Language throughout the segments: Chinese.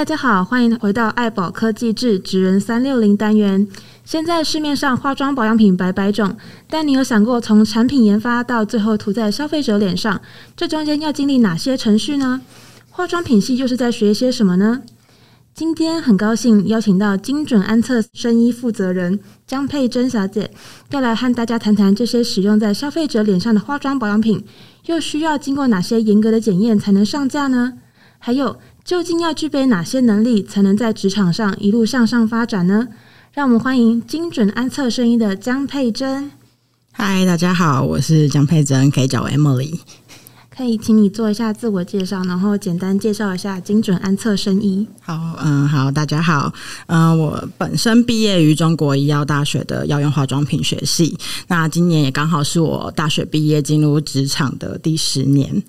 大家好，欢迎回到爱宝科技志职人三六零单元。现在市面上化妆保养品百百种，但你有想过从产品研发到最后涂在消费者脸上，这中间要经历哪些程序呢？化妆品系又是在学些什么呢？今天很高兴邀请到精准安测生医负责人江佩珍小姐，要来和大家谈谈这些使用在消费者脸上的化妆保养品，又需要经过哪些严格的检验才能上架呢？还有，究竟要具备哪些能力，才能在职场上一路向上发展呢？让我们欢迎精准安测声音的江佩珍。嗨，大家好，我是江佩珍，可以叫我 Emily。可以请你做一下自我介绍，然后简单介绍一下精准安测生医。好，嗯，好，大家好，嗯，我本身毕业于中国医药大学的药用化妆品学系，那今年也刚好是我大学毕业进入职场的第十年。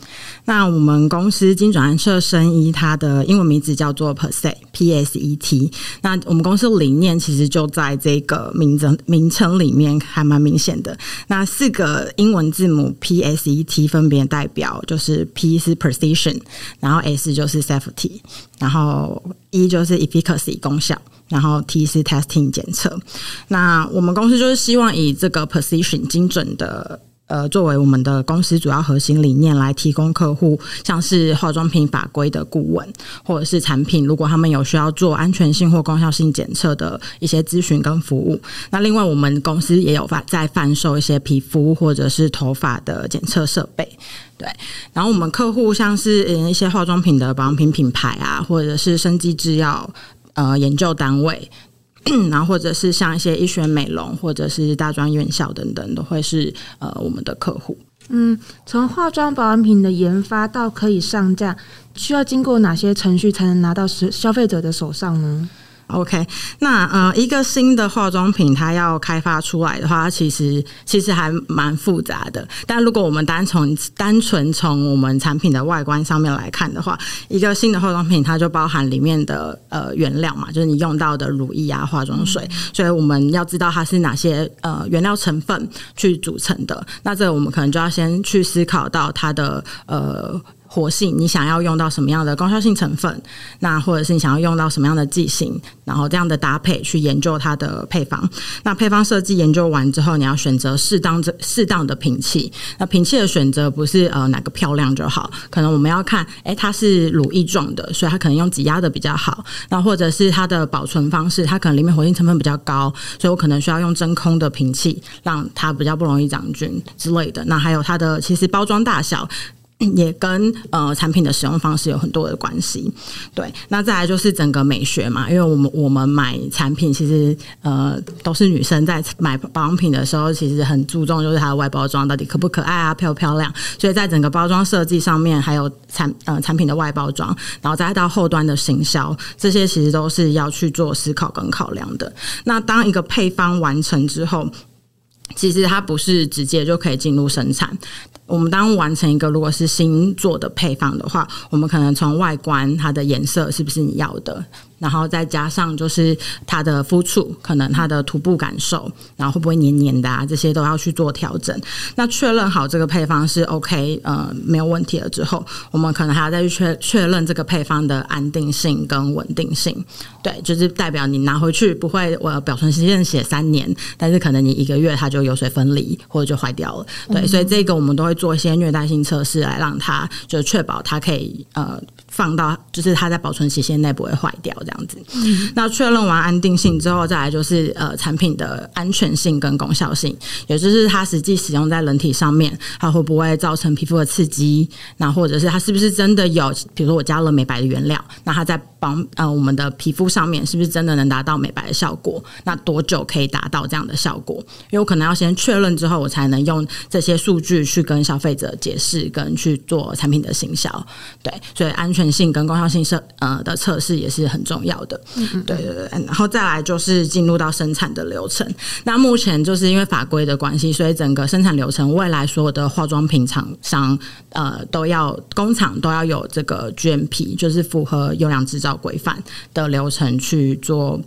那我们公司精准安测生医，它的英文名字叫做 PSET，P S E T。那我们公司理念其实就在这个名字名称里面还蛮明显的。那四个英文字母 P S E T 分别代表。就是 P 是 precision，然后 S 就是 safety，然后 E 就是 efficacy 功效，然后 T 是 testing 检测。那我们公司就是希望以这个 precision 精准的。呃，作为我们的公司主要核心理念来提供客户，像是化妆品法规的顾问，或者是产品，如果他们有需要做安全性或功效性检测的一些咨询跟服务。那另外，我们公司也有在贩售一些皮肤或者是头发的检测设备。对，然后我们客户像是一些化妆品的保养品品牌啊，或者是生技制药呃研究单位。然后或者是像一些医学美容，或者是大专院校等等，都会是呃我们的客户。嗯，从化妆保养品的研发到可以上架，需要经过哪些程序才能拿到消消费者的手上呢？OK，那呃，一个新的化妆品它要开发出来的话，其实其实还蛮复杂的。但如果我们单从单纯从我们产品的外观上面来看的话，一个新的化妆品它就包含里面的呃原料嘛，就是你用到的乳液啊、化妆水，所以我们要知道它是哪些呃原料成分去组成的。那这个我们可能就要先去思考到它的呃。活性，你想要用到什么样的功效性成分？那或者是你想要用到什么样的剂型？然后这样的搭配去研究它的配方。那配方设计研究完之后，你要选择适当这适当的瓶器。那瓶器的选择不是呃哪个漂亮就好，可能我们要看，哎，它是乳液状的，所以它可能用挤压的比较好。那或者是它的保存方式，它可能里面活性成分比较高，所以我可能需要用真空的瓶器，让它比较不容易长菌之类的。那还有它的其实包装大小。也跟呃产品的使用方式有很多的关系，对。那再来就是整个美学嘛，因为我们我们买产品其实呃都是女生在买保养品的时候，其实很注重就是它的外包装到底可不可爱啊，漂不漂亮。所以在整个包装设计上面，还有产呃产品的外包装，然后再到后端的行销，这些其实都是要去做思考跟考量的。那当一个配方完成之后，其实它不是直接就可以进入生产。我们当完成一个如果是新做的配方的话，我们可能从外观它的颜色是不是你要的？然后再加上就是它的肤触，可能它的涂布感受，然后会不会黏黏的啊？这些都要去做调整。那确认好这个配方是 OK，呃，没有问题了之后，我们可能还要再去确确认这个配方的安定性跟稳定性。对，就是代表你拿回去不会，我保存时间写三年，但是可能你一个月它就油水分离或者就坏掉了。对，所以这个我们都会做一些虐待性测试来让它，就确保它可以呃。放到就是它在保存期限内不会坏掉这样子。那确认完安定性之后，再来就是呃产品的安全性跟功效性，也就是它实际使用在人体上面，它会不会造成皮肤的刺激？那或者是它是不是真的有？比如说我加了美白的原料，那它在帮呃我们的皮肤上面是不是真的能达到美白的效果？那多久可以达到这样的效果？因为我可能要先确认之后，我才能用这些数据去跟消费者解释，跟去做产品的行销。对，所以安全。性跟功效性测呃的测试也是很重要的，对对对，然后再来就是进入到生产的流程。那目前就是因为法规的关系，所以整个生产流程未来所有的化妆品厂商呃都要工厂都要有这个 GMP，就是符合优良制造规范的流程去做。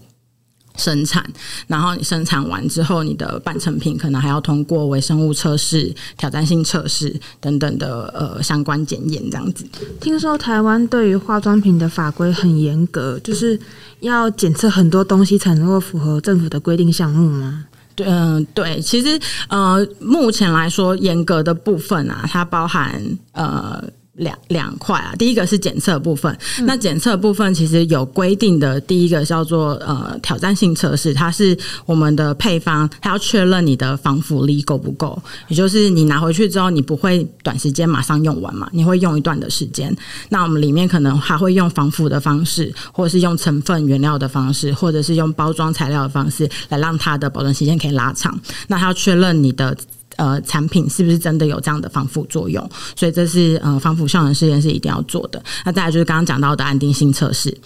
生产，然后你生产完之后，你的半成品可能还要通过微生物测试、挑战性测试等等的呃相关检验，这样子。听说台湾对于化妆品的法规很严格，就是要检测很多东西才能够符合政府的规定项目吗？对，嗯、对，其实呃，目前来说，严格的部分啊，它包含呃。两两块啊，第一个是检测部分，嗯、那检测部分其实有规定的，第一个叫做呃挑战性测试，它是我们的配方，它要确认你的防腐力够不够，也就是你拿回去之后，你不会短时间马上用完嘛，你会用一段的时间。那我们里面可能还会用防腐的方式，或者是用成分原料的方式，或者是用包装材料的方式，来让它的保存时间可以拉长。那它要确认你的。呃，产品是不是真的有这样的防腐作用？所以这是呃防腐效能试验是一定要做的。那再来就是刚刚讲到的安定性测试。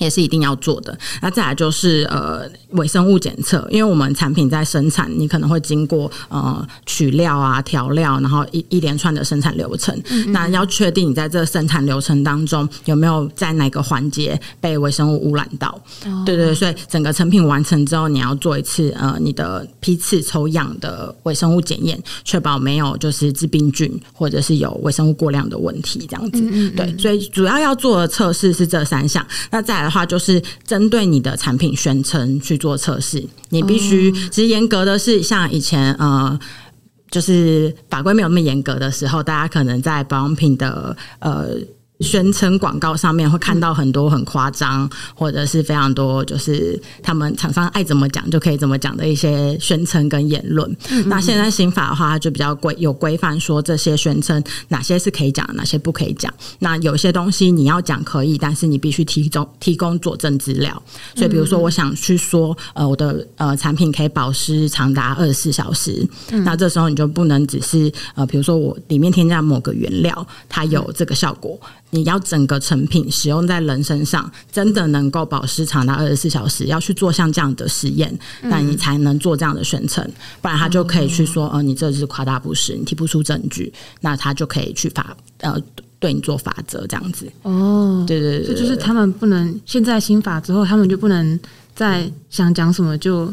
也是一定要做的。那再来就是呃微生物检测，因为我们产品在生产，你可能会经过呃取料啊、调料，然后一一连串的生产流程。嗯嗯，那要确定你在这生产流程当中有没有在哪个环节被微生物污染到？哦、对，对对，所以整个成品完成之后，你要做一次呃你的批次抽样的微生物检验，确保没有就是致病菌或者是有微生物过量的问题，这样子。对，所以主要要做的测试是这三项。那再来。话就是针对你的产品宣称去做测试，你必须其实严格的是像以前呃，就是法规没有那么严格的时候，大家可能在保养品的呃。宣称广告上面会看到很多很夸张，或者是非常多，就是他们厂商爱怎么讲就可以怎么讲的一些宣称跟言论。嗯嗯，那现在新法的话，它就比较规有规范，说这些宣称哪些是可以讲，哪些不可以讲。那有些东西你要讲可以，但是你必须提供提供佐证资料。所以，比如说我想去说，呃，我的呃产品可以保湿长达二十四小时，嗯、那这时候你就不能只是呃，比如说我里面添加某个原料，它有这个效果。你要整个成品使用在人身上，真的能够保湿长达二十四小时，要去做像这样的实验，那你才能做这样的宣称，不然他就可以去说，呃，你这是夸大不实，你提不出证据，那他就可以去罚，呃，对你做法则这样子。哦，对对对，这就是他们不能现在新法之后，他们就不能再想讲什么就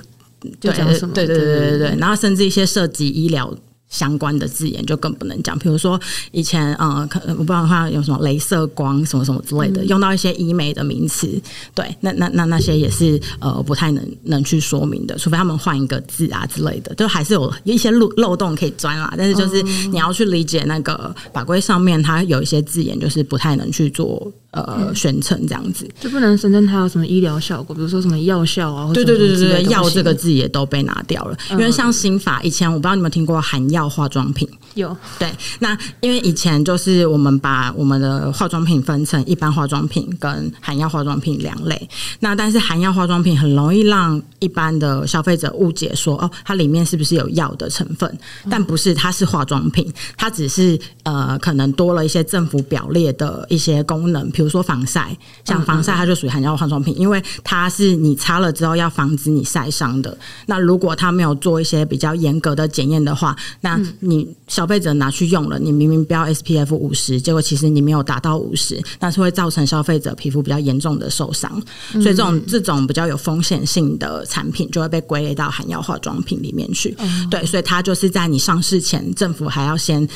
就讲什么，对对对对对对，然后甚至一些涉及医疗。相关的字眼就更不能讲，比如说以前呃，可我不知道它有什么镭射光什么什么之类的，嗯、用到一些医美的名词，对，那那那那些也是呃不太能能去说明的，除非他们换一个字啊之类的，就还是有一些漏漏洞可以钻啦。但是就是你要去理解那个法规上面，它有一些字眼就是不太能去做。呃，宣称这样子就不能声称它有什么医疗效果，比如说什么药效啊，对对对对对，药这个字也都被拿掉了。因为像新法以前，我不知道你们听过含药化妆品，有对。那因为以前就是我们把我们的化妆品分成一般化妆品跟含药化妆品两类。那但是含药化妆品很容易让一般的消费者误解说，哦，它里面是不是有药的成分？但不是，它是化妆品，它只是呃，可能多了一些政府表列的一些功能，比如。比如说防晒，像防晒它就属于含药化妆品，因为它是你擦了之后要防止你晒伤的。那如果它没有做一些比较严格的检验的话，那你消费者拿去用了，你明明标 SPF 五十，结果其实你没有达到五十，那是会造成消费者皮肤比较严重的受伤。所以这种这种比较有风险性的产品就会被归类到含药化妆品里面去。对，所以它就是在你上市前，政府还要先。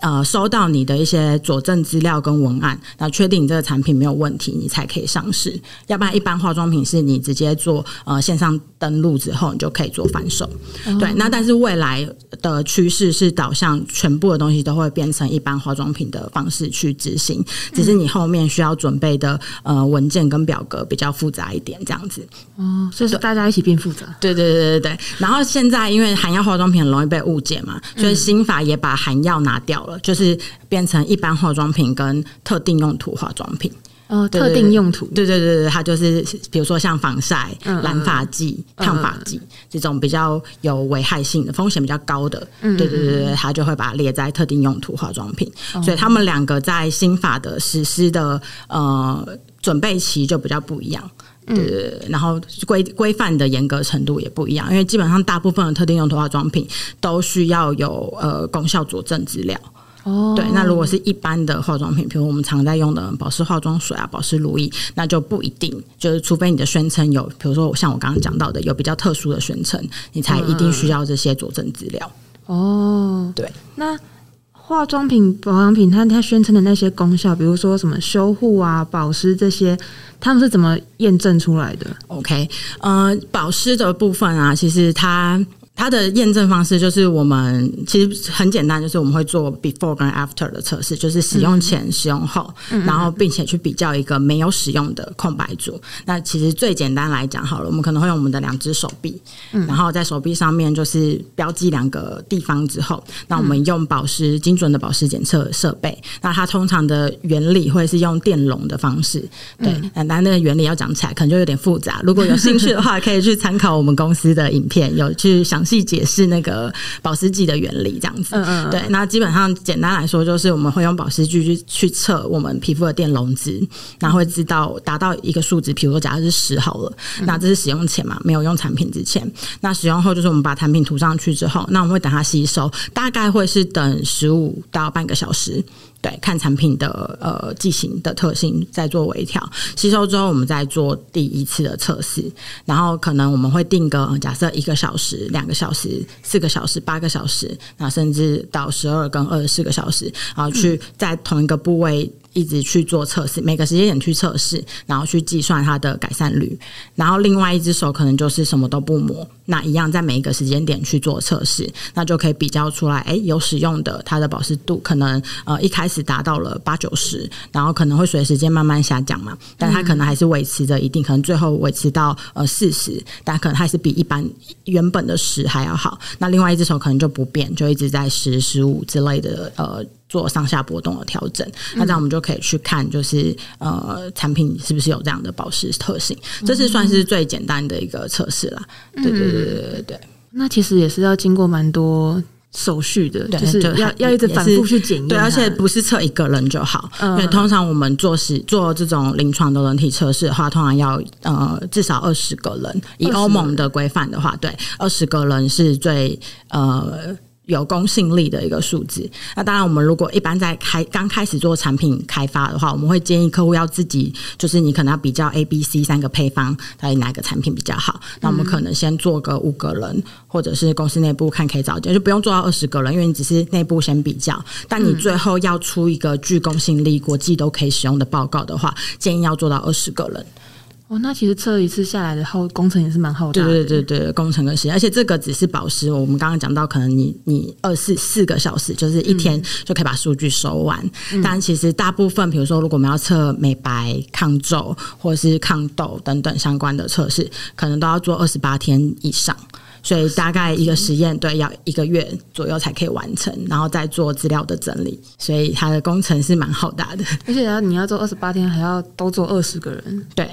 呃，收到你的一些佐证资料跟文案，那确定你这个产品没有问题，你才可以上市。要不然，一般化妆品是你直接做呃线上登录之后，你就可以做反手。哦、对，那但是未来的趋势是导向全部的东西都会变成一般化妆品的方式去执行，只是你后面需要准备的呃文件跟表格比较复杂一点，这样子。哦，所以说大家一起变复杂。对对对对对。然后现在因为含药化妆品很容易被误解嘛，所以新法也把含药拿掉了。就是变成一般化妆品跟特定用途化妆品哦，特定用途，对对对对，它就是比如说像防晒、染发剂、烫发剂这种比较有危害性的、风险比较高的，对对对对，它就会把它列在特定用途化妆品。所以他们两个在新法的实施的呃准备期就比较不一样。对，然后规规范的严格程度也不一样，因为基本上大部分的特定用途化妆品都需要有呃功效佐证资料。哦，对，那如果是一般的化妆品，比如我们常在用的保湿化妆水啊、保湿乳液，那就不一定，就是除非你的宣称有，比如说像我刚刚讲到的，有比较特殊的宣称，你才一定需要这些佐证资料。哦，对，那化妆品、保养品，它它宣称的那些功效，比如说什么修护啊、保湿这些，他们是怎么验证出来的？OK，呃，保湿的部分啊，其实它。它的验证方式就是我们其实很简单，就是我们会做 before 跟 after 的测试，就是使用前、嗯、使用后，然后并且去比较一个没有使用的空白组。那其实最简单来讲好了，我们可能会用我们的两只手臂，然后在手臂上面就是标记两个地方之后，那我们用保湿精准的保湿检测设备。那它通常的原理会是用电容的方式，对，但那个原理要讲起来可能就有点复杂。如果有兴趣的话，可以去参考我们公司的影片，有去详。细解释那个保湿剂的原理，这样子。嗯嗯。对，那基本上简单来说，就是我们会用保湿剂去去测我们皮肤的电容值，然后会知道达到一个数值，比如说假设是十好了，那这是使用前嘛，没有用产品之前。那使用后就是我们把产品涂上去之后，那我们会等它吸收，大概会是等十五到半个小时。对，看产品的呃剂型的特性，再做微调。吸收之后，我们再做第一次的测试。然后可能我们会定个假设一个小时、两个小时、四个小时、八个小时，那甚至到十二跟二十四个小时，然后去在同一个部位。一直去做测试，每个时间点去测试，然后去计算它的改善率。然后另外一只手可能就是什么都不抹，那一样在每一个时间点去做测试，那就可以比较出来。哎，有使用的它的保湿度可能呃一开始达到了八九十，然后可能会随时间慢慢下降嘛，但它可能还是维持着一定，可能最后维持到呃四十，但可能还是比一般原本的十还要好。那另外一只手可能就不变，就一直在十十五之类的呃。做上下波动的调整，那这样我们就可以去看，就是呃，产品是不是有这样的保湿特性，这是算是最简单的一个测试啦。对对对对对对。那其实也是要经过蛮多手续的，就是要要一直反复去检验。对，而且不是测一个人就好，因为通常我们做实做这种临床的人体测试的话，通常要呃至少二十个人，以欧盟的规范的话，对，二十个人是最呃。有公信力的一个数字。那当然，我们如果一般在开刚开始做产品开发的话，我们会建议客户要自己，就是你可能要比较 A、B、C 三个配方，到底哪个产品比较好。那我们可能先做个五个人，或者是公司内部看可以找，就不用做到二十个人，因为你只是内部先比较。但你最后要出一个具公信力、国际都可以使用的报告的话，建议要做到二十个人。哦，那其实测一次下来的耗工程也是蛮耗大的。对对对对，工程跟时间，而且这个只是保湿。我们刚刚讲到，可能你你二四四个小时，就是一天就可以把数据收完。嗯、但其实大部分，比如说，如果我们要测美白、抗皱或者是抗痘等等相关的测试，可能都要做二十八天以上。所以大概一个实验，对，要一个月左右才可以完成，然后再做资料的整理。所以它的工程是蛮浩大的，而且要你要做二十八天，还要都做二十个人，对。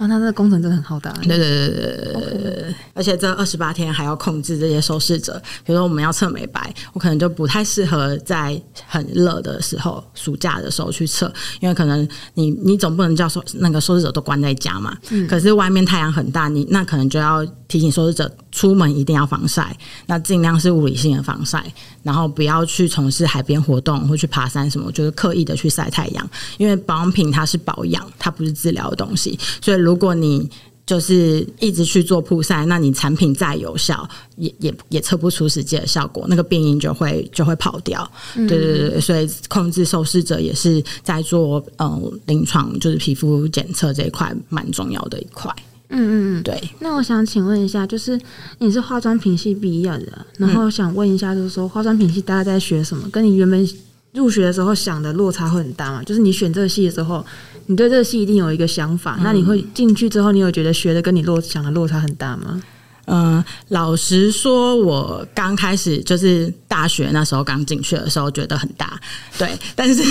啊，那这个工程真的很浩大。对对对对对.而且这二十八天还要控制这些受试者。比如说我们要测美白，我可能就不太适合在很热的时候、暑假的时候去测，因为可能你你总不能叫受那个受试者都关在家嘛。嗯。可是外面太阳很大，你那可能就要提醒受试者出门一定要防晒，那尽量是物理性的防晒，然后不要去从事海边活动或去爬山什么，就是刻意的去晒太阳，因为保养品它是保养，它不是治疗的东西，所以如如果你就是一直去做曝晒，那你产品再有效，也也也测不出实际的效果，那个病因就会就会跑掉。嗯、对对对，所以控制受试者也是在做嗯临床，就是皮肤检测这一块蛮重要的一块。嗯嗯嗯，对。那我想请问一下，就是你是化妆品系毕业的，然后想问一下，就是说化妆品系大家在学什么？跟你原本入学的时候想的落差会很大吗？就是你选这个系的时候。你对这个戏一定有一个想法，那你会进去之后，你有觉得学的跟你落想的落差很大吗？嗯，老实说，我刚开始就是大学那时候刚进去的时候，觉得很大，对。但是，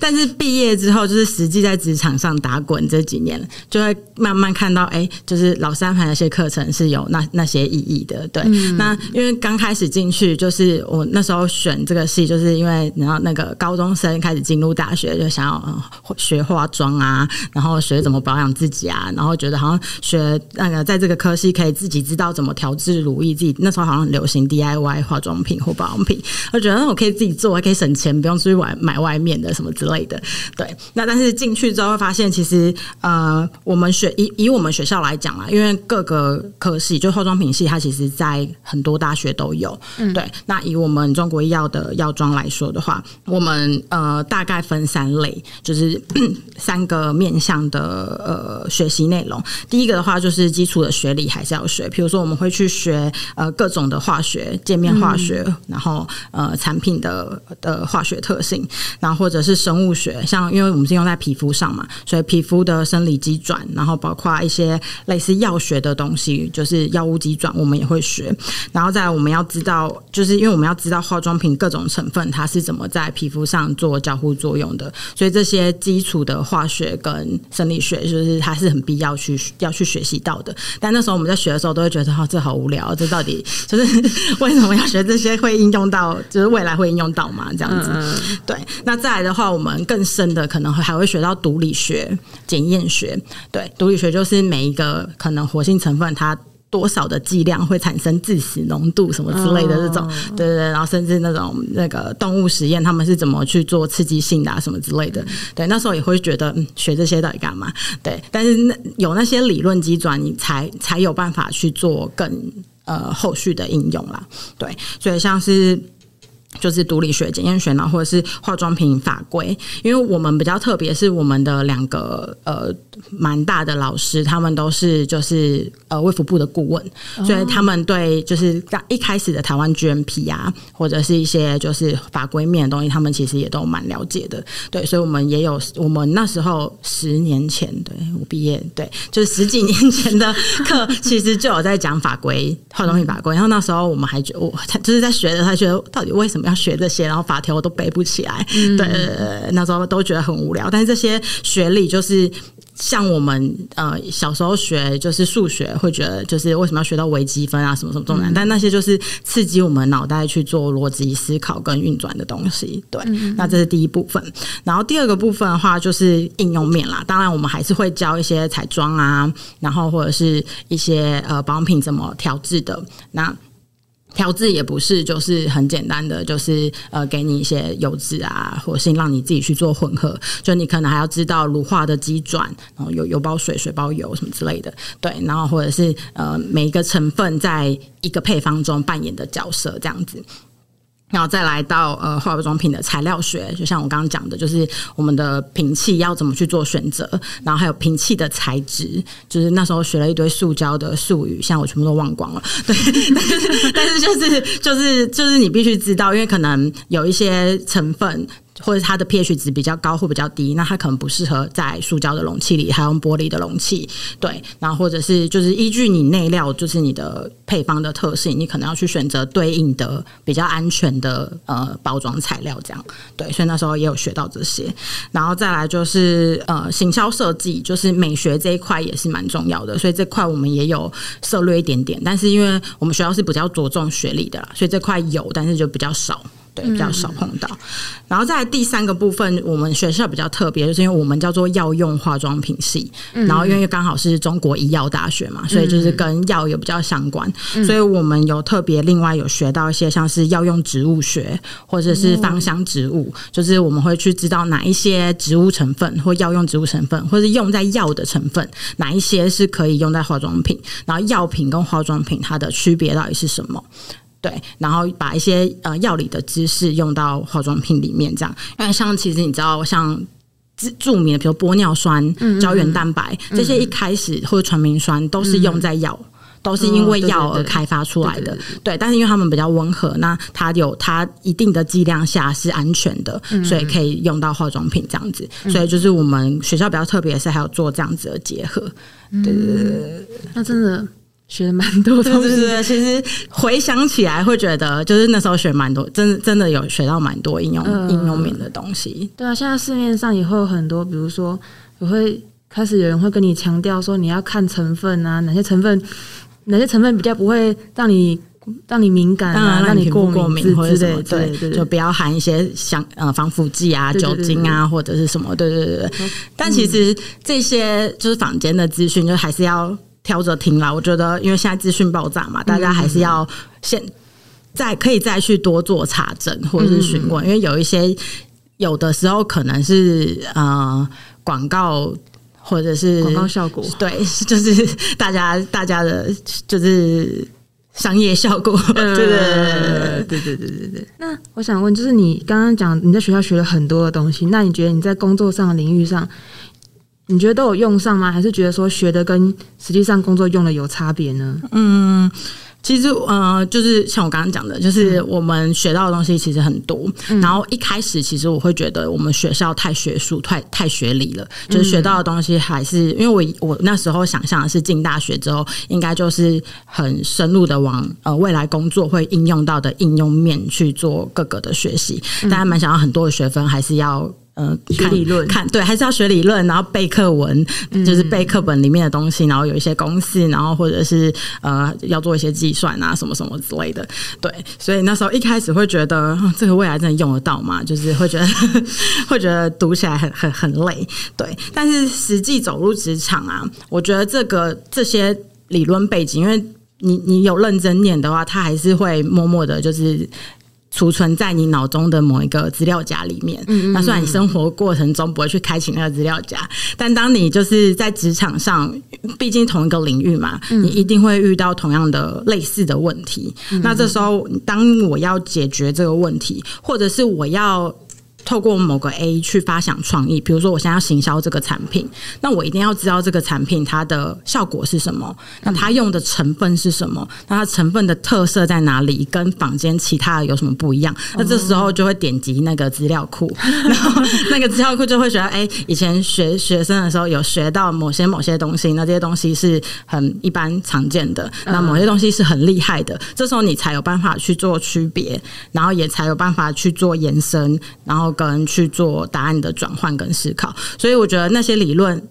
但是毕业之后，就是实际在职场上打滚这几年，就会慢慢看到，哎、欸，就是老师安排那些课程是有那那些意义的，对。嗯、那因为刚开始进去，就是我那时候选这个系，就是因为然后那个高中生开始进入大学，就想要学化妆啊，然后学怎么保养自己啊，然后觉得好像学那个在这个科系可以自己知道怎么。调制乳液，自己那时候好像很流行 DIY 化妆品或保养品，我觉得我可以自己做，还可以省钱，不用出去买买外面的什么之类的。对，那但是进去之后会发现，其实呃，我们学以以我们学校来讲啊，因为各个科系就化妆品系，它其实在很多大学都有。嗯，对。那以我们中国医药的药妆来说的话，我们呃大概分三类，就是 三个面向的呃学习内容。第一个的话就是基础的学理还是要学，比如说我们会去学呃各种的化学、界面化学，嗯、然后呃产品的的化学特性，然后或者是生物学，像因为我们是用在皮肤上嘛，所以皮肤的生理机转，然后包括一些类似药学的东西，就是药物机转，我们也会学。然后再来我们要知道，就是因为我们要知道化妆品各种成分它是怎么在皮肤上做交互作用的，所以这些基础的化学跟生理学，就是它是很必要去要去学习到的。但那时候我们在学的时候，都会觉得哈，这好无聊，这到底就是 为什么要学这些？会应用到，就是未来会应用到嘛？这样子。对。那再来的话，我们更深的可能还会学到毒理学、检验学。对，毒理学就是每一个可能活性成分它。多少的剂量会产生致死浓度什么之类的这种，对对对，然后甚至那种那个动物实验，他们是怎么去做刺激性的啊什么之类的，对，那时候也会觉得，嗯，学这些到底干嘛？对，但是那有那些理论基转，你才才有办法去做更呃后续的应用啦，对，所以像是。就是毒理学、检验学呢，或者是化妆品法规。因为我们比较特别，是我们的两个呃蛮大的老师，他们都是就是呃卫福部的顾问，哦，所以他们对就是刚一开始的台湾 GMP 啊，或者是一些就是法规面的东西，他们其实也都蛮了解的。对，所以我们也有我们那时候十年前，对我毕业，对，就是十几年前的课，其实就有在讲法规、化妆品法规。然后那时候我们还觉得我就是在学的，他觉得到底为什么？要学这些，然后法条我都背不起来，嗯、对，那时候都觉得很无聊。但是这些学历就是像我们呃小时候学就是数学，会觉得就是为什么要学到微积分啊什么什么这么难？但那些就是刺激我们脑袋去做逻辑思考跟运转的东西。对，嗯、那这是第一部分。然后第二个部分的话就是应用面啦。当然我们还是会教一些彩妆啊，然后或者是一些呃保养品怎么调制的那。调制也不是就是很简单的，就是呃给你一些油脂啊，活性让你自己去做混合。就你可能还要知道乳化的机转，然后有油包水、水包油什么之类的，对。然后或者是呃每一个成分在一个配方中扮演的角色这样子。然后再来到呃化妆品的材料学，就像我刚刚讲的，就是我们的瓶器要怎么去做选择，然后还有瓶器的材质，就是那时候学了一堆塑胶的术语，现在我全部都忘光了。对，但是但是就是就是就是你必须知道，因为可能有一些成分。或者它的 pH 值比较高或比较低，那它可能不适合在塑胶的容器里，还用玻璃的容器。对，然后或者是就是依据你内料，就是你的配方的特性，你可能要去选择对应的比较安全的呃包装材料，这样。对，所以那时候也有学到这些。然后再来就是呃行销设计，就是美学这一块也是蛮重要的，所以这块我们也有涉略一点点。但是因为我们学校是比较着重学历的啦，所以这块有，但是就比较少。对，比较少碰到，然后在第三个部分，我们学校比较特别，就是因为我们叫做药用化妆品系，然后因为刚好是中国医药大学嘛，所以就是跟药有比较相关，所以我们有特别另外有学到一些像是药用植物学或者是芳香植物，就是我们会去知道哪一些植物成分或药用植物成分，或是用在药的成分，哪一些是可以用在化妆品，然后药品跟化妆品它的区别到底是什么？对，然后把一些呃药理的知识用到化妆品里面，这样。因为像其实你知道，像著名的，比如玻尿酸、胶原蛋白这些，一开始或者传明酸都是用在药，嗯、都是因为药而开发出来的。对，但是因为它们比较温和，那它有它一定的剂量下是安全的，所以可以用到化妆品这样子。所以就是我们学校比较特别的是还有做这样子的结合。对对对对，那真的。学了蛮多东西，对对对，其实回想起来会觉得，就是那时候学蛮多，真的真的有学到蛮多应用、呃、应用面的东西。对啊，现在市面上也会有很多，比如说，我会开始有人会跟你强调说，你要看成分啊，哪些成分，哪些成分比较不会让你让你敏感啊，让你过敏过敏或者什么，对对对，就不要含一些像呃防腐剂啊、酒精啊或者是什么，对对对对。但其实这些就是坊间的资讯，就还是要。挑着听啦，我觉得，因为现在资讯爆炸嘛，大家还是要先再可以再去多做查证或者是询问，嗯、因为有一些有的时候可能是呃广告或者是广告效果，对，就是大家大家的就是。商业效果，对对对对对对对对。那我想问，就是你刚刚讲你在学校学了很多的东西，那你觉得你在工作上的领域上，你觉得都有用上吗？还是觉得说学的跟实际上工作用的有差别呢？嗯。其实，呃，就是像我刚刚讲的，就是我们学到的东西其实很多。嗯、然后一开始，其实我会觉得我们学校太学术、太太学理了。就是学到的东西还是，因为我我那时候想象的是进大学之后，应该就是很深入的往呃未来工作会应用到的应用面去做各个的学习。大家蛮想要很多的学分，还是要。呃，学理论看对，还是要学理论，然后背课文，就是背课本里面的东西，然后有一些公式，然后或者是呃，要做一些计算啊，什么什么之类的。对，所以那时候一开始会觉得，哦，这个未来真的用得到吗？就是会觉得 会觉得读起来很很很累。对，但是实际走入职场啊，我觉得这个这些理论背景，因为你你有认真念的话，他还是会默默的，就是。储存在你脑中的某一个资料夹里面。嗯嗯嗯，那虽然你生活过程中不会去开启那个资料夹，但当你就是在职场上，毕竟同一个领域嘛，嗯、你一定会遇到同样的类似的问题。那这时候，当我要解决这个问题，或者是我要。透过某个 A 去发想创意，比如说我现在要行销这个产品，那我一定要知道这个产品它的效果是什么，那它用的成分是什么，那它成分的特色在哪里，跟坊间其他的有什么不一样？那这时候就会点击那个资料库，然后 那个资料库就会觉得，哎，以前学学生的时候有学到某些某些东西，那这些东西是很一般常见的，那某些东西是很厉害的，这时候你才有办法去做区别，然后也才有办法去做延伸，然后。跟去做答案的转换跟思考，所以我觉得那些理论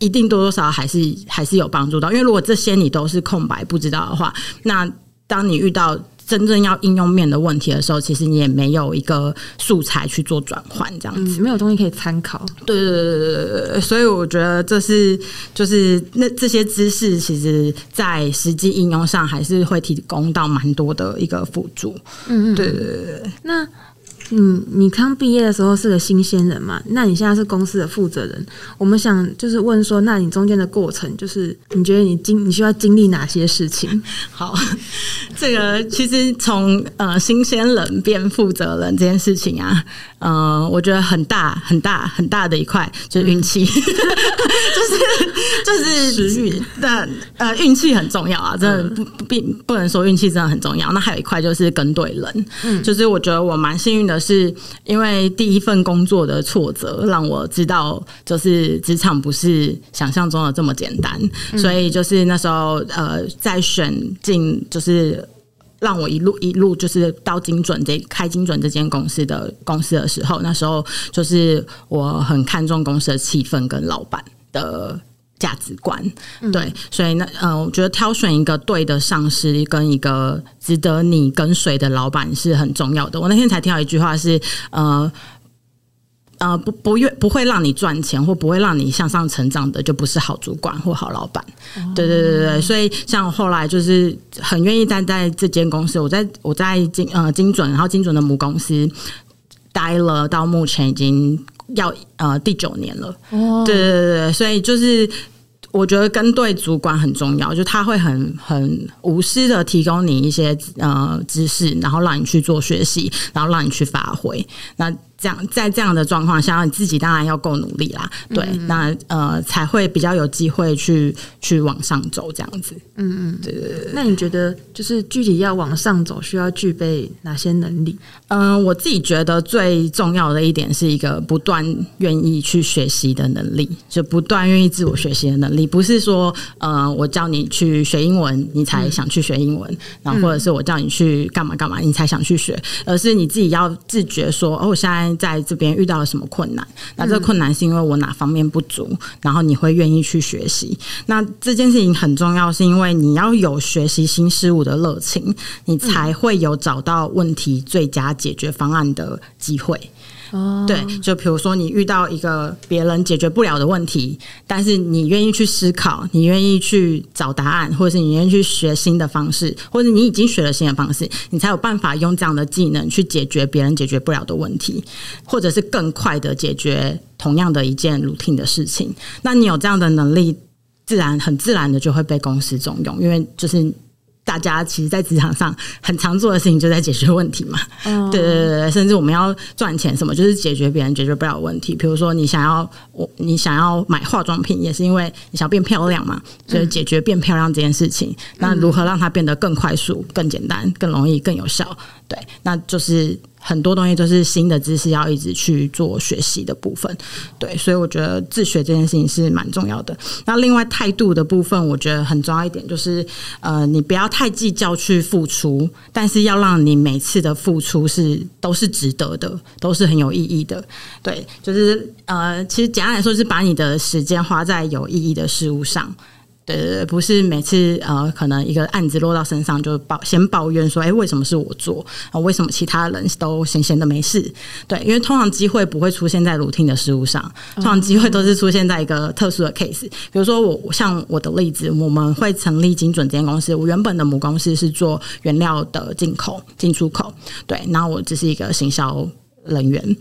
一定多多少少还是还是有帮助到。因为如果这些你都是空白不知道的话，那当你遇到真正要应用面的问题的时候，其实你也没有一个素材去做转换，这样子、嗯、没有东西可以参考。对对对对对对对，所以我觉得这是就是那这些知识，其实在实际应用上还是会提供到蛮多的一个辅助。嗯嗯，对对对对，那。嗯，你刚毕业的时候是个新鲜人嘛？那你现在是公司的负责人，我们想就是问说，那你中间的过程，就是你觉得你经你需要经历哪些事情？好，这个其实从呃新鲜人变负责人这件事情啊，呃，我觉得很大很大很大的一块就是运气，就是就是时运的呃运气很重要啊，真的不并不能说运气真的很重要。那还有一块就是跟对人，嗯，就是我觉得我蛮幸运的。是因为第一份工作的挫折，让我知道，就是职场不是想象中的这么简单。嗯、所以就是那时候，呃，在选进，就是让我一路一路就是到精准这开精准这间公司的公司的时候，那时候就是我很看重公司的气氛跟老板的。价值观，对，所以呢呃，我觉得挑选一个对的上司跟一个值得你跟随的老板是很重要的。我那天才听到一句话是，呃呃，不不愿不会让你赚钱或不会让你向上成长的，就不是好主管或好老板。对对对对，所以像我后来就是很愿意待在这间公司，我在我在精呃精准，然后精准的母公司待了到目前已经。要呃第九年了，哦，对对对对，所以就是我觉得跟对主管很重要，就他会很很无私的提供你一些呃知识，然后让你去做学习，然后让你去发挥那。这样在这样的状况下，你自己当然要够努力啦。对，嗯、那呃才会比较有机会去去往上走这样子。嗯嗯，对对对。那你觉得就是具体要往上走，需要具备哪些能力？嗯、呃，我自己觉得最重要的一点是一个不断愿意去学习的能力，就不断愿意自我学习的能力。不是说呃我叫你去学英文，你才想去学英文，嗯、然后或者是我叫你去干嘛干嘛，你才想去学，而是你自己要自觉说哦，我现在。在这边遇到了什么困难？那这个困难是因为我哪方面不足？然后你会愿意去学习。那这件事情很重要，是因为你要有学习新事物的热情，你才会有找到问题最佳解决方案的机会。对，就比如说你遇到一个别人解决不了的问题，但是你愿意去思考，你愿意去找答案，或者是你愿意去学新的方式，或者你已经学了新的方式，你才有办法用这样的技能去解决别人解决不了的问题，或者是更快的解决同样的一件 routine 的事情。那你有这样的能力，自然很自然的就会被公司重用，因为就是。大家其实，在职场上很常做的事情，就在解决问题嘛。Oh. 对对对对，甚至我们要赚钱，什么就是解决别人解决不了问题。比如说，你想要我，你想要买化妆品，也是因为你想变漂亮嘛，所以解决变漂亮这件事情。嗯、那如何让它变得更快速、更简单、更容易、更有效？对，那就是。很多东西都是新的知识，要一直去做学习的部分，对，所以我觉得自学这件事情是蛮重要的。那另外态度的部分，我觉得很重要一点就是，呃，你不要太计较去付出，但是要让你每次的付出是都是值得的，都是很有意义的。对，就是呃，其实简单来说，是把你的时间花在有意义的事物上。对对对，不是每次呃，可能一个案子落到身上就抱先抱怨说，哎，为什么是我做啊？为什么其他人都闲闲的没事？对，因为通常机会不会出现在 routine 的事物上，通常机会都是出现在一个特殊的 case。比如说我像我的例子，我们会成立精准这间公司，我原本的母公司是做原料的进口、进出口，对，那我只是一个行销人员。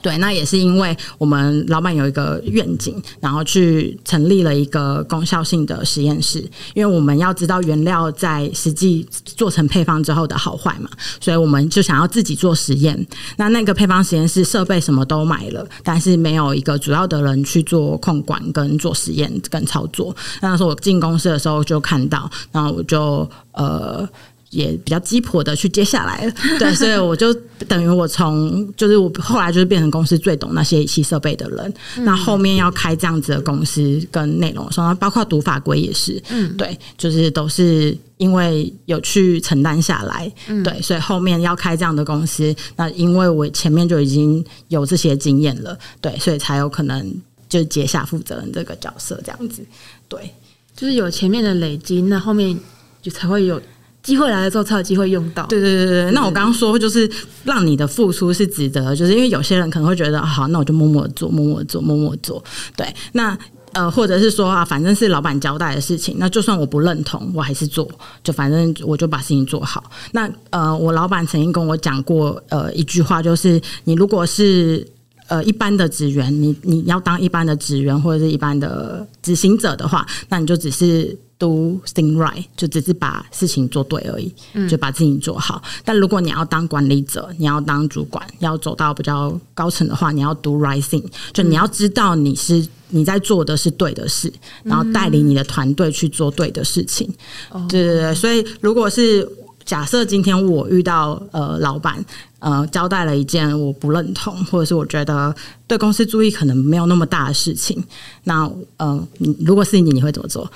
对，那也是因为我们老板有一个愿景，然后去成立了一个功效性的实验室。因为我们要知道原料在实际做成配方之后的好坏嘛，所以我们就想要自己做实验。那那个配方实验室设备什么都买了，但是没有一个主要的人去做控管跟做实验跟操作。那时候我进公司的时候就看到，然后我就呃。也比较鸡婆的去接下来了，对，所以我就等于我从就是我后来就是变成公司最懂那些仪器设备的人，嗯、那后面要开这样子的公司跟内容的时候，包括读法规也是，嗯，对，就是都是因为有去承担下来，嗯、对，所以后面要开这样的公司，那因为我前面就已经有这些经验了，对，所以才有可能就接下负责人这个角色这样子，对，就是有前面的累积，那后面就才会有。机会来了之后才有机会用到。对对对对，那我刚刚说就是让你的付出是值得，就是因为有些人可能会觉得好，那我就默默做，默默做，默默做。对，那呃，或者是说啊，反正是老板交代的事情，那就算我不认同，我还是做，就反正我就把事情做好。那呃，我老板曾经跟我讲过呃一句话，就是你如果是呃一般的职员，你你要当一般的职员或者是一般的执行者的话，那你就只是。Do things right，就只是把事情做对而已，就把事情做好。嗯、但如果你要当管理者，你要当主管，要走到比较高层的话，你要 do right thing，就你要知道你是你在做的是对的事，然后带领你的团队去做对的事情。嗯、对对对，所以如果是。假设今天我遇到呃老板呃交代了一件我不认同，或者是我觉得对公司注意可能没有那么大的事情，那呃你如果是你，你会怎么做？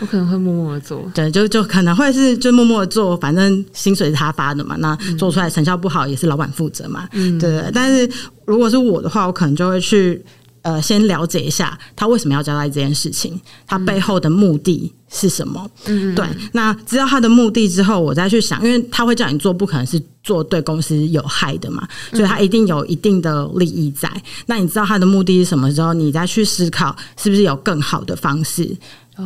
我可能会默默的做，对，就就可能会是就默默的做，反正薪水是他发的嘛，那做出来成效不好也是老板负责嘛，嗯，对，对。但是如果是我的话，我可能就会去。呃，先了解一下他为什么要交代这件事情，他背后的目的是什么？嗯，对。那知道他的目的之后，我再去想，因为他会叫你做，不可能是做对公司有害的嘛，所以他一定有一定的利益在。那你知道他的目的是什么之后，你再去思考是不是有更好的方式，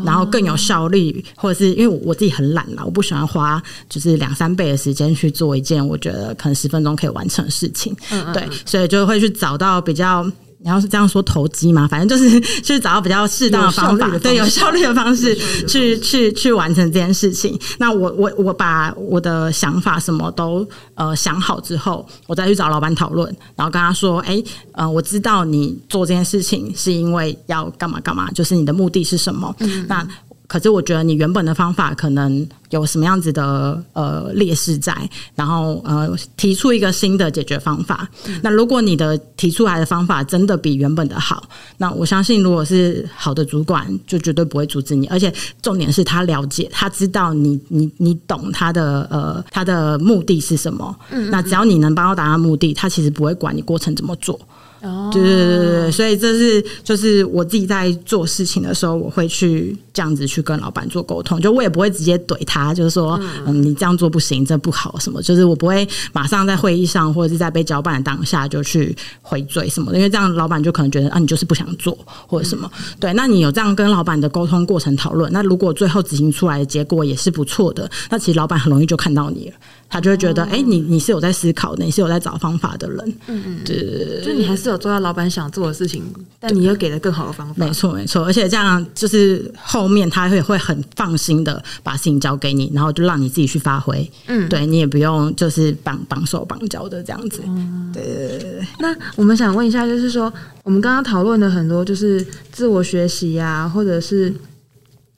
然后更有效率，或者是因为我自己很懒啦，我不喜欢花就是两三倍的时间去做一件我觉得可能十分钟可以完成的事情。嗯，对，所以就会去找到比较。你要是这样说投机嘛，反正就是去 找到比较适当的方法，对，有效率的方式 去去去完成这件事情。那我我我把我的想法什么都呃想好之后，我再去找老板讨论，然后跟他说：“哎，呃，我知道你做这件事情是因为要干嘛干嘛，就是你的目的是什么？”嗯，那。可是我觉得你原本的方法可能有什么样子的呃劣势在，然后呃提出一个新的解决方法。嗯、那如果你的提出来的方法真的比原本的好，那我相信如果是好的主管，就绝对不会阻止你。而且重点是他了解，他知道你你你懂他的呃他的目的是什么。嗯嗯嗯，那只要你能帮他达到目的，他其实不会管你过程怎么做。哦，对对对对，所以这是就是我自己在做事情的时候，我会去这样子去跟老板做沟通，就我也不会直接怼他，就是说，嗯，嗯，你这样做不行，这不好什么，就是我不会马上在会议上或者是在被交办的当下就去回嘴什么的，因为这样老板就可能觉得啊，你就是不想做或者什么。嗯、对，那你有这样跟老板的沟通过程讨论，那如果最后执行出来的结果也是不错的，那其实老板很容易就看到你了。他就会觉得，哎、欸，你你是有在思考的，你是有在找方法的人，嗯嗯，对，就你还是有做到老板想做的事情，但你又给了更好的方法，没错没错，而且这样就是后面他会会很放心的把事情交给你，然后就让你自己去发挥，嗯，对你也不用就是绑绑手绑脚的这样子，嗯，对对对对。那我们想问一下，就是说我们刚刚讨论的很多就是自我学习啊，或者是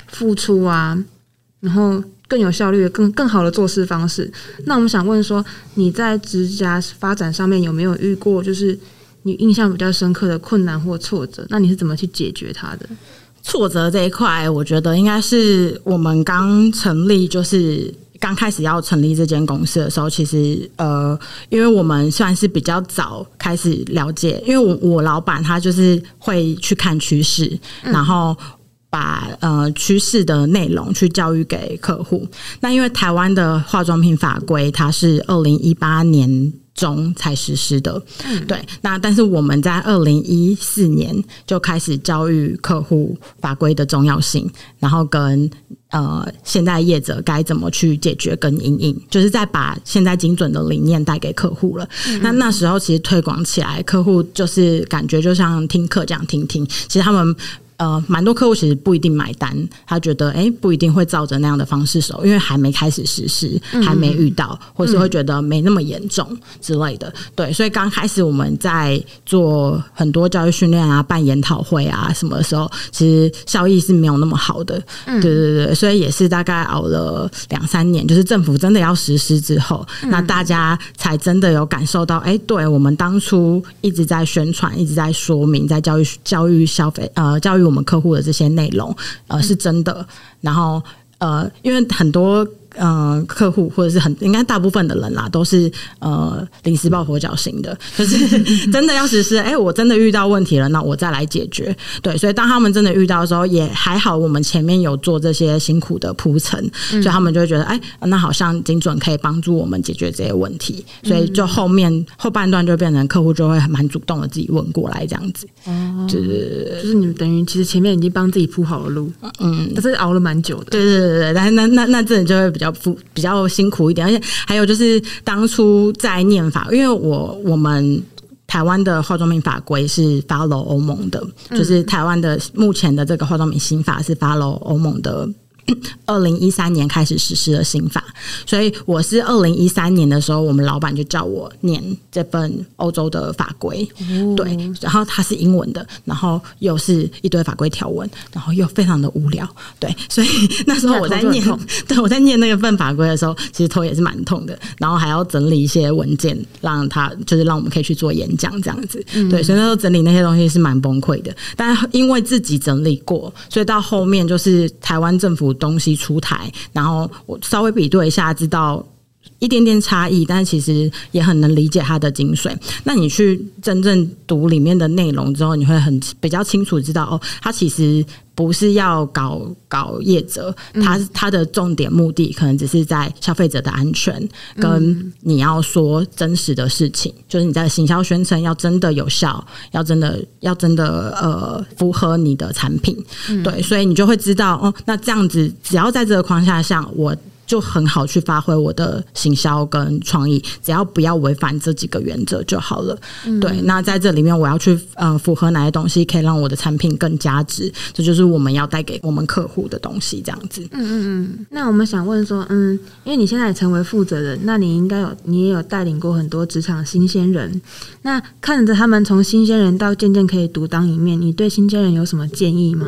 付出啊，然后。更有效率的、更更好的做事方式。那我们想问说，你在职涯发展上面有没有遇过，就是你印象比较深刻的困难或挫折？那你是怎么去解决它的？挫折这一块，我觉得应该是我们刚成立，就是刚开始要成立这间公司的时候，其实呃，因为我们算是比较早开始了解，因为我我老板他就是会去看趋势，嗯、然后。把呃趋势的内容去教育给客户。那因为台湾的化妆品法规，它是二零一八年中才实施的，嗯、对。那但是我们在二零一四年就开始教育客户法规的重要性，然后跟呃现在业者该怎么去解决跟因应，就是在把现在精准的理念带给客户了。嗯、那那时候其实推广起来，客户就是感觉就像听课这样听听，其实他们。呃，蛮多客户其实不一定买单，他觉得哎，不一定会照着那样的方式走，因为还没开始实施，还没遇到，或是会觉得没那么严重之类的。对，所以刚开始我们在做很多教育训练啊、办研讨会啊什么的时候，其实效益是没有那么好的。对对对，所以也是大概熬了两三年，就是政府真的要实施之后，那大家才真的有感受到，哎，对我们当初一直在宣传、一直在说明、在教育教育消费呃教育。我们客户的这些内容，呃，是真的。然后，呃，因为很多。呃，客户或者是很应该大部分的人啦，都是呃临时抱佛脚型的，可是 真的要实施。哎、欸，我真的遇到问题了，那我再来解决。对，所以当他们真的遇到的时候，也还好，我们前面有做这些辛苦的铺陈，所以他们就会觉得，哎、欸，那好像精准可以帮助我们解决这些问题。所以就后面后半段就变成客户就会蛮主动的自己问过来这样子。哦，就是就是你们等于其实前面已经帮自己铺好了路，嗯，但是熬了蛮久的。对对对对，但是那那那这里就会比较。要比较辛苦一点，而且还有就是当初在念法，因为我我们台湾的化妆品法规是 follow 欧盟的，就是台湾的目前的这个化妆品新法是 follow 欧盟的。二零一三年开始实施了新法，所以我是二零一三年的时候，我们老板就叫我念这份欧洲的法规，哦、对，然后它是英文的，然后又是一堆法规条文，然后又非常的无聊，对，所以那时候我在念，对，我在念那个份法规的时候，其实头也是蛮痛的，然后还要整理一些文件，让他就是让我们可以去做演讲这样子，嗯、对，所以那时候整理那些东西是蛮崩溃的，但因为自己整理过，所以到后面就是台湾政府。东西出台，然后我稍微比对一下，知道一点点差异，但其实也很能理解它的精髓。那你去真正读里面的内容之后，你会很比较清楚知道哦，它其实。不是要搞搞业者，它它的重点目的可能只是在消费者的安全，跟你要说真实的事情，就是你在行销宣称要真的有效，要真的要真的呃符合你的产品，对，所以你就会知道哦，那这样子只要在这个框架下，我。就很好去发挥我的行销跟创意，只要不要违反这几个原则就好了。嗯、对，那在这里面我要去呃符合哪些东西可以让我的产品更加值，这就是我们要带给我们客户的东西。这样子，嗯嗯嗯。那我们想问说，嗯，因为你现在也成为负责人，那你应该有你也有带领过很多职场新鲜人，那看着他们从新鲜人到渐渐可以独当一面，你对新鲜人有什么建议吗？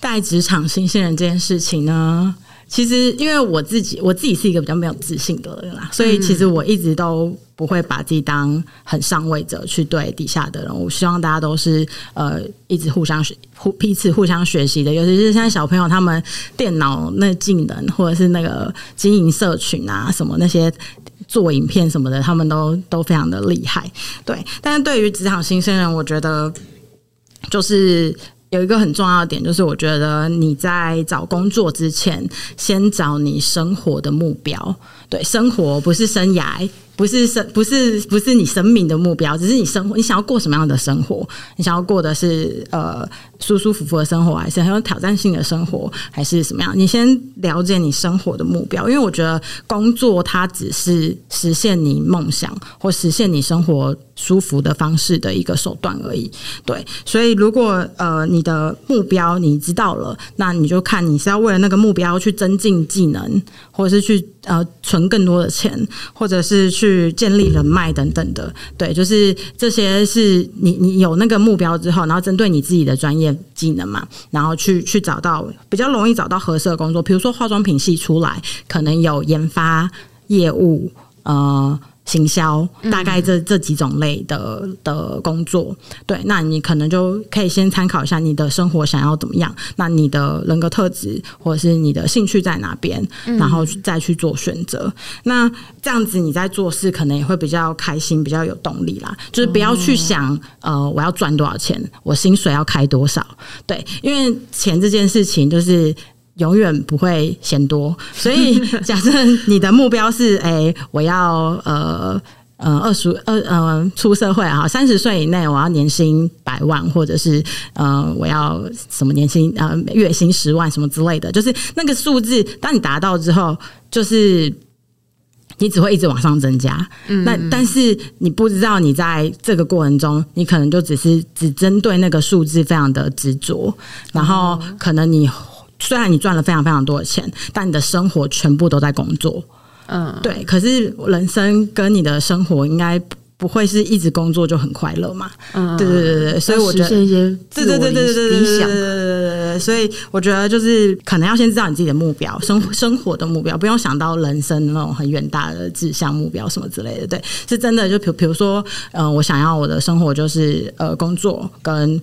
带职场新鲜人这件事情呢？其实，因为我自己，我自己是一个比较没有自信的人啦，所以其实我一直都不会把自己当很上位者去对底下的人。我希望大家都是呃，一直互相学、互彼此互相学习的。尤其是现在小朋友他们电脑那技能，或者是那个经营社群啊什么那些。做影片什么的，他们都都非常的厉害。对，但是对于职场新生人，我觉得就是。有一个很重要的点，就是我觉得你在找工作之前，先找你生活的目标。对，生活不是生涯。不是生，不是不是你生命的目标，只是你生活，你想要过什么样的生活？你想要过的是呃舒舒服服的生活，还是很有挑战性的生活，还是什么样？你先了解你生活的目标，因为我觉得工作它只是实现你梦想或实现你生活舒服的方式的一个手段而已。对，所以如果呃你的目标你知道了，那你就看你是要为了那个目标去增进技能，或者是去呃存更多的钱，或者是去。建立人脉等等的，对，就是这些是你你有那个目标之后，然后针对你自己的专业技能嘛，然后去去找到比较容易找到合适的工作，比如说化妆品系出来，可能有研发业务，呃。行销大概这这几种类的的工作，对，那你可能就可以先参考一下你的生活想要怎么样，那你的人格特质或者是你的兴趣在哪边，然后再去做选择。那这样子你在做事可能也会比较开心，比较有动力啦。就是不要去想呃我要赚多少钱，我薪水要开多少，对，因为钱这件事情就是。永远不会嫌多，所以 假设你的目标是，哎、欸，我要呃呃二十二呃出社会啊，三十岁以内我要年薪百万，或者是呃我要什么年薪呃月薪十万什么之类的，就是那个数字，当你达到之后，就是你只会一直往上增加。嗯，那但是你不知道，你在这个过程中，你可能就只是只针对那个数字非常的执着，然后可能你。虽然你赚了非常非常多的钱，但你的生活全部都在工作。嗯，对。可是人生跟你的生活应该不会是一直工作就很快乐嘛？嗯，对对对对。所以我觉得，对对对对对对理想。所以我觉得就是可能要先知道你自己的目标，生生活的目标，不用想到人生那种很远大的志向目标什么之类的。对，是真的。就比比如说，嗯，我想要我的生活就是呃工作跟。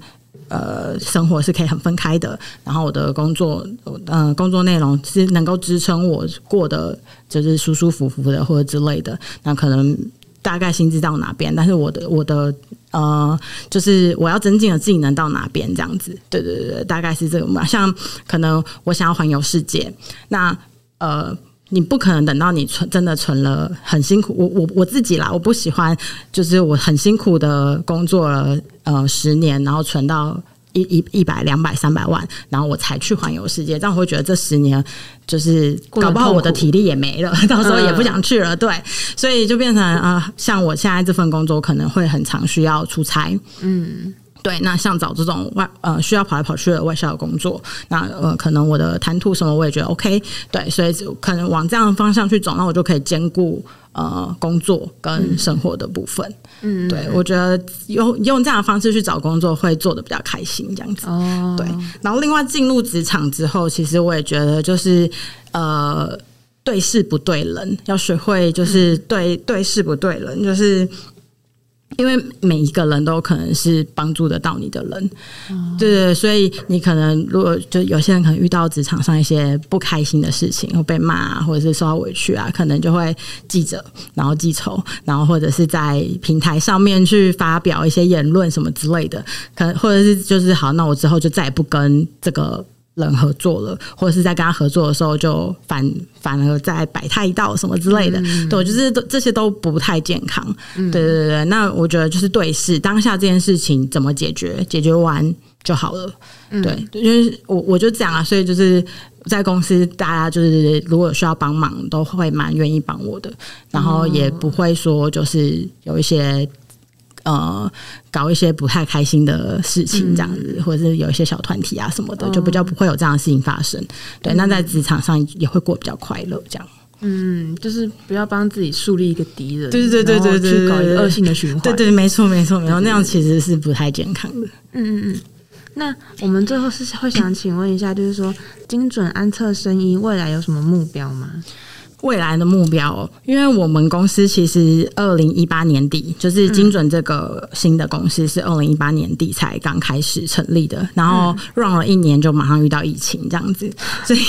呃，生活是可以很分开的。然后我的工作，嗯、呃，工作内容是能够支撑我过得就是舒舒服服的，或者之类的。那可能大概薪资到哪边，但是我的我的呃，就是我要增进的技能到哪边这样子。对对对，大概是这个嘛。像可能我想要环游世界，那呃。你不可能等到你存真的存了很辛苦，我我我自己啦，我不喜欢就是我很辛苦的工作了呃十年，然后存到一一一百两百三百万，然后我才去环游世界，这样我会觉得这十年就是搞不好我的体力也没了，到时候也不想去了，对，所以就变成啊、呃，像我现在这份工作可能会很常需要出差，嗯。对，那像找这种外呃需要跑来跑去的外销的工作，那呃可能我的谈吐什么我也觉得 OK，对，所以可能往这样的方向去走，那我就可以兼顾呃工作跟生活的部分。嗯，对，我觉得用用这样的方式去找工作会做的比较开心，这样子。哦，对。然后另外进入职场之后，其实我也觉得就是呃对事不对人，要学会就是对对事不对人，就是。因为每一个人都可能是帮助得到你的人，嗯、对对，所以你可能如果就有些人可能遇到职场上一些不开心的事情，或被骂啊，或者是受到委屈啊，可能就会记着，然后记仇，然后或者是在平台上面去发表一些言论什么之类的，可能或者是就是好，那我之后就再也不跟这个。人合作了，或者是在跟他合作的时候就反反而在摆他一道什么之类的，嗯、对，就是这些都不太健康。嗯、对对对，那我觉得就是对事当下这件事情怎么解决，解决完就好了。嗯、对，因为我我就这样啊，所以就是在公司大家就是如果需要帮忙，都会蛮愿意帮我的，然后也不会说就是有一些。呃，搞一些不太开心的事情，这样子，嗯、或者是有一些小团体啊什么的，哦、就比较不会有这样的事情发生。对，嗯、那在职场上也会过比较快乐，这样。嗯，就是不要帮自己树立一个敌人，对对对对对，去搞一个恶性的循环。对，对对，没错没错没错，那样其实是不太健康的。嗯嗯嗯。那我们最后是会想请问一下，就是说精准安测生医未来有什么目标吗？未来的目标，因为我们公司其实二零一八年底就是精准这个新的公司是二零一八年底才刚开始成立的，然后 run 了一年就马上遇到疫情这样子，所以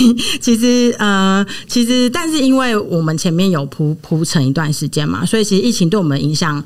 其实呃，其实但是因为我们前面有铺铺成一段时间嘛，所以其实疫情对我们影响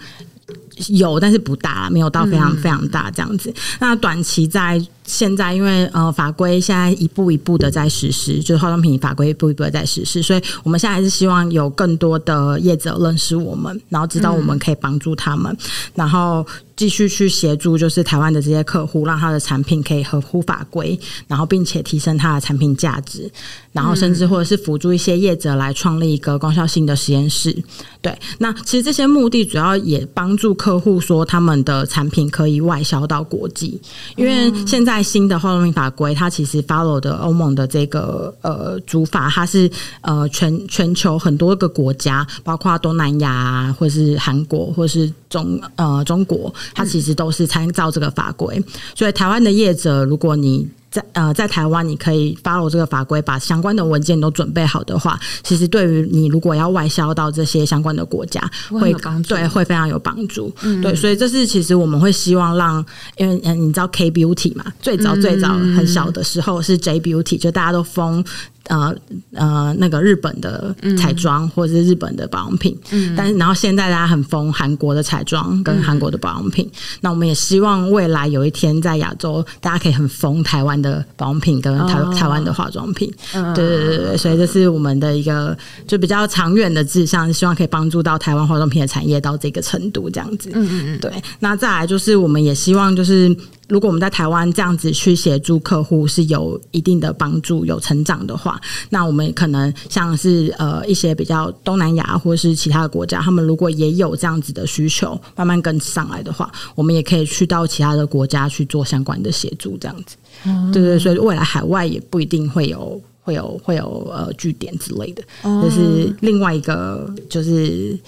有，但是不大，没有到非常非常大这样子。那短期在。现在因为呃法规现在一步一步的在实施，就是化妆品法规一步一步的在实施，所以我们现在是希望有更多的业者认识我们，然后知道我们可以帮助他们，然后继续去协助就是台湾的这些客户，让他的产品可以合乎法规，然后并且提升他的产品价值，然后甚至或者是辅助一些业者来创立一个功效性的实验室。对，那其实这些目的主要也帮助客户说他们的产品可以外销到国际，因为现在。新的化妆品法规，它其实 follow 的欧盟的这个呃主法，它是呃全全球很多个国家，包括东南亚或是韩国或是中呃中国，它其实都是参照这个法规。所以台湾的业者，如果你在呃，在台湾你可以 follow 这个法规，把相关的文件都准备好的话，其实对于你如果要外销到这些相关的国家，会对会非常有帮助。嗯、对，所以这是其实我们会希望让，因为嗯，你知道 K Beauty 嘛，最早最早很小的时候是 J Beauty，就大家都疯。呃呃，那个日本的彩妆或者是日本的保养品，嗯，但是然后现在大家很疯韩国的彩妆跟韩国的保养品，嗯，那我们也希望未来有一天在亚洲，大家可以很疯台湾的保养品跟台，哦，台湾的化妆品，嗯，对对对对，所以这是我们的一个就比较长远的志向，希望可以帮助到台湾化妆品的产业到这个程度这样子，嗯嗯嗯，对，那再来就是我们也希望就是。如果我们在台湾这样子去协助客户是有一定的帮助、有成长的话，那我们可能像是呃一些比较东南亚或是其他的国家，他们如果也有这样子的需求，慢慢跟上来的话，我们也可以去到其他的国家去做相关的协助，这样子。嗯、对对，所以未来海外也不一定会有会有会有呃据点之类的，就是另外一个就是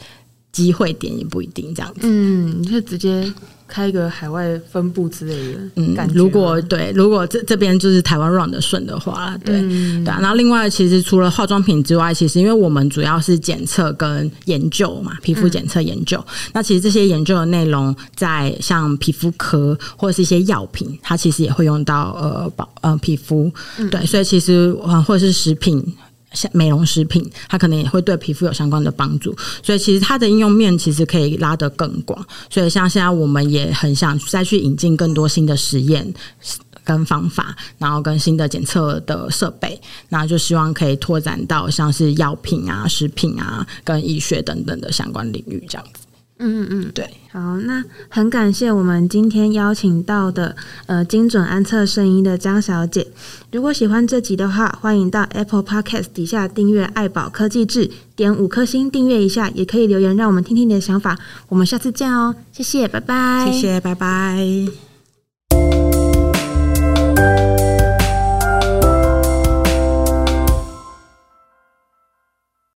机会点，也不一定这样子。嗯，你就直接。开一个海外分部之类的，嗯，如果对，如果这这边就是台湾 run 的顺的话，对、嗯、对。然后另外，其实除了化妆品之外，其实因为我们主要是检测跟研究嘛，皮肤检测研究、嗯。那其实这些研究的内容，在像皮肤科或者是一些药品，它其实也会用到呃保呃皮肤、嗯，对，所以其实或者是食品。像美容食品，它可能也会对皮肤有相关的帮助，所以其实它的应用面其实可以拉得更广。所以像现在我们也很想再去引进更多新的实验跟方法，然后跟新的检测的设备，那就希望可以拓展到像是药品啊、食品啊、跟医学等等的相关领域这样子。嗯嗯嗯，对，好，那很感谢我们今天邀请到的呃精准安测声音的江小姐。如果喜欢这集的话，欢迎到 Apple Podcast 底下订阅爱宝科技志，点五颗星订阅一下，也可以留言让我们听听你的想法。我们下次见哦，谢谢，拜拜，谢谢，拜拜。